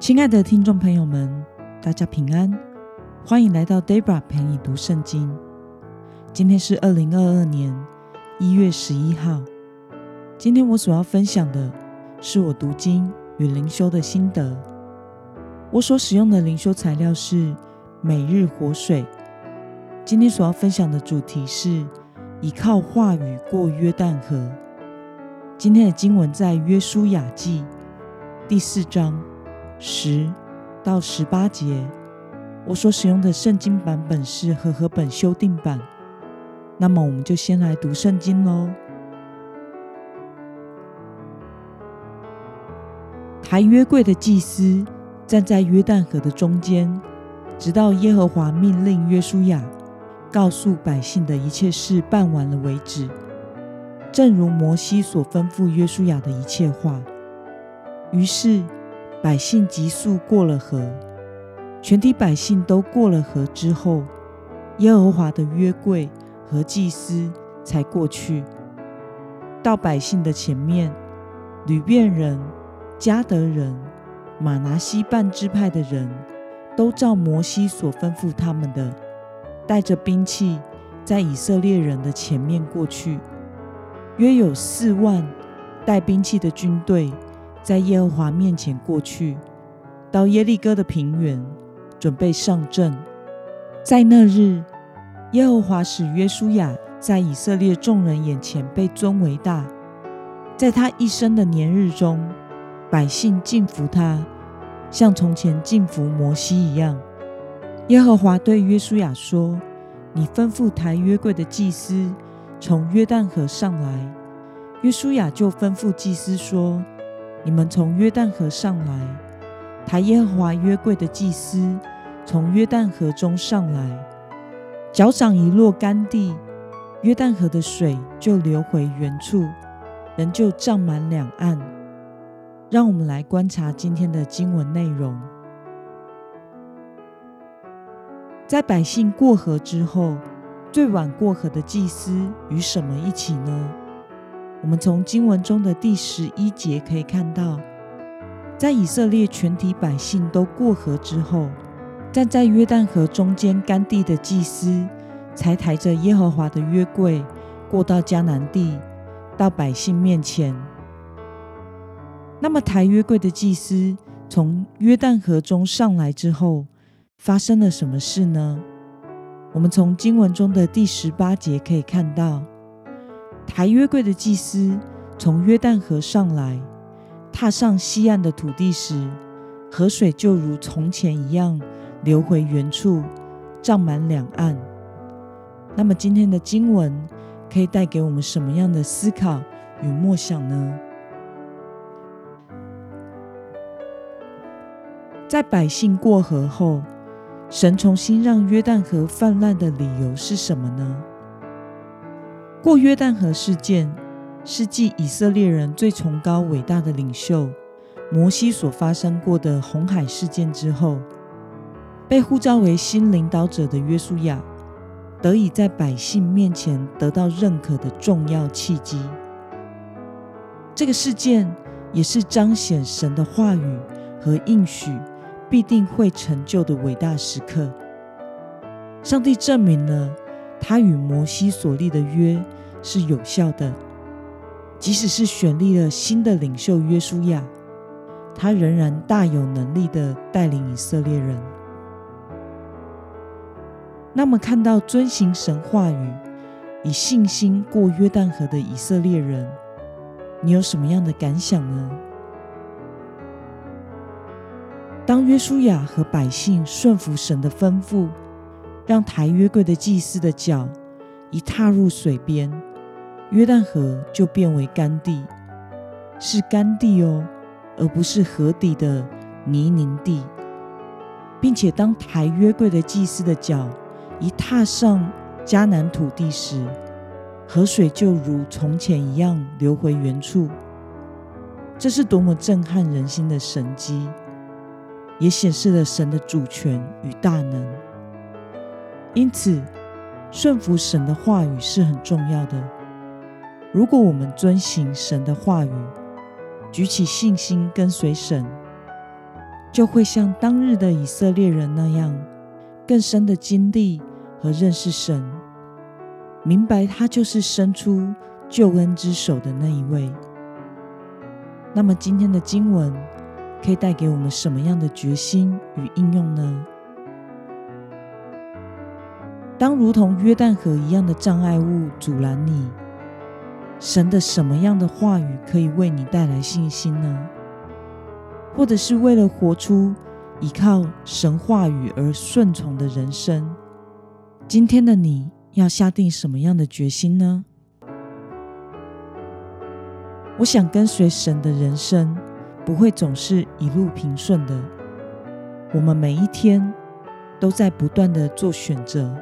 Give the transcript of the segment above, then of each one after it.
亲爱的听众朋友们，大家平安，欢迎来到 Debra 陪你读圣经。今天是二零二二年一月十一号。今天我所要分享的是我读经与灵修的心得。我所使用的灵修材料是每日活水。今天所要分享的主题是倚靠话语过约旦河。今天的经文在约书亚记第四章。十到十八节，我所使用的圣经版本是和合本修订版。那么，我们就先来读圣经喽。抬约柜的祭司站在约旦河的中间，直到耶和华命令约书亚告诉百姓的一切事办完了为止，正如摩西所吩咐约书亚的一切话。于是，百姓急速过了河，全体百姓都过了河之后，耶和华的约柜和祭司才过去。到百姓的前面，吕便人、迦得人、玛拿西半支派的人都照摩西所吩咐他们的，带着兵器，在以色列人的前面过去，约有四万带兵器的军队。在耶和华面前过去，到耶利哥的平原，准备上阵。在那日，耶和华使约书亚在以色列众人眼前被尊为大，在他一生的年日中，百姓敬服他，像从前敬服摩西一样。耶和华对约书亚说：“你吩咐抬约柜的祭司从约旦河上来。”约书亚就吩咐祭司说。你们从约旦河上来，抬耶和华约柜的祭司从约旦河中上来，脚掌一落干地，约旦河的水就流回原处，人就涨满两岸。让我们来观察今天的经文内容。在百姓过河之后，最晚过河的祭司与什么一起呢？我们从经文中的第十一节可以看到，在以色列全体百姓都过河之后，站在约旦河中间干地的祭司，才抬着耶和华的约柜过到迦南地，到百姓面前。那么，抬约柜的祭司从约旦河中上来之后，发生了什么事呢？我们从经文中的第十八节可以看到。抬约柜的祭司从约旦河上来，踏上西岸的土地时，河水就如从前一样流回原处，涨满两岸。那么今天的经文可以带给我们什么样的思考与默想呢？在百姓过河后，神重新让约旦河泛滥的理由是什么呢？过约旦河事件是继以色列人最崇高伟大的领袖摩西所发生过的红海事件之后，被呼召为新领导者的约书亚得以在百姓面前得到认可的重要契机。这个事件也是彰显神的话语和应许必定会成就的伟大时刻。上帝证明了。他与摩西所立的约是有效的，即使是选立了新的领袖约书亚，他仍然大有能力的带领以色列人。那么，看到遵行神话语、以信心过约旦河的以色列人，你有什么样的感想呢？当约书亚和百姓顺服神的吩咐。让抬约柜的祭司的脚一踏入水边，约旦河就变为干地，是干地哦，而不是河底的泥泞地。并且，当抬约柜的祭司的脚一踏上迦南土地时，河水就如从前一样流回原处。这是多么震撼人心的神迹，也显示了神的主权与大能。因此，顺服神的话语是很重要的。如果我们遵行神的话语，举起信心跟随神，就会像当日的以色列人那样，更深的经历和认识神，明白他就是伸出救恩之手的那一位。那么今天的经文可以带给我们什么样的决心与应用呢？当如同约旦河一样的障碍物阻拦你，神的什么样的话语可以为你带来信心呢？或者是为了活出依靠神话语而顺从的人生，今天的你要下定什么样的决心呢？我想跟随神的人生不会总是一路平顺的。我们每一天都在不断的做选择。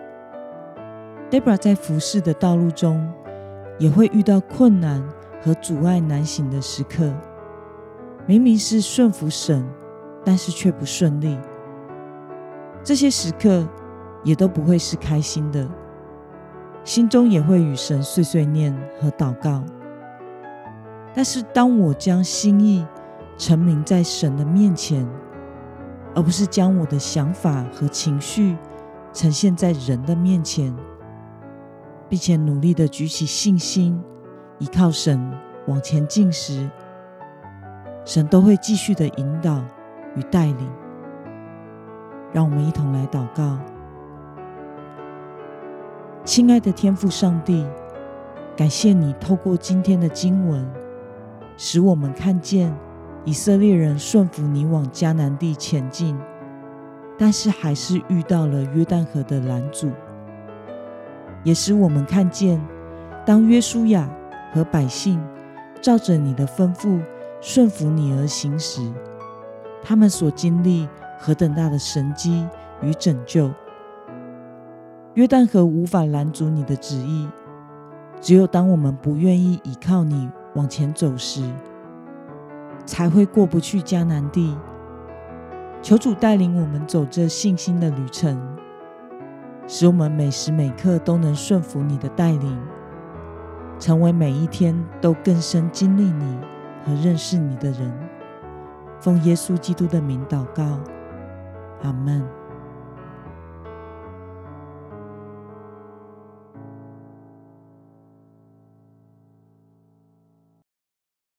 Debra 在服侍的道路中也会遇到困难和阻碍难行的时刻。明明是顺服神，但是却不顺利。这些时刻也都不会是开心的，心中也会与神碎碎念和祷告。但是，当我将心意沉明在神的面前，而不是将我的想法和情绪呈现在人的面前，并且努力的举起信心，依靠神往前进时，神都会继续的引导与带领。让我们一同来祷告，亲爱的天父上帝，感谢你透过今天的经文。使我们看见以色列人顺服你往迦南地前进，但是还是遇到了约旦河的拦阻；也使我们看见，当约书亚和百姓照着你的吩咐顺服你而行时，他们所经历何等大的神迹与拯救。约旦河无法拦阻你的旨意，只有当我们不愿意依靠你。往前走时，才会过不去迦南地。求主带领我们走这信心的旅程，使我们每时每刻都能顺服你的带领，成为每一天都更深经历你和认识你的人。奉耶稣基督的名祷告，阿门。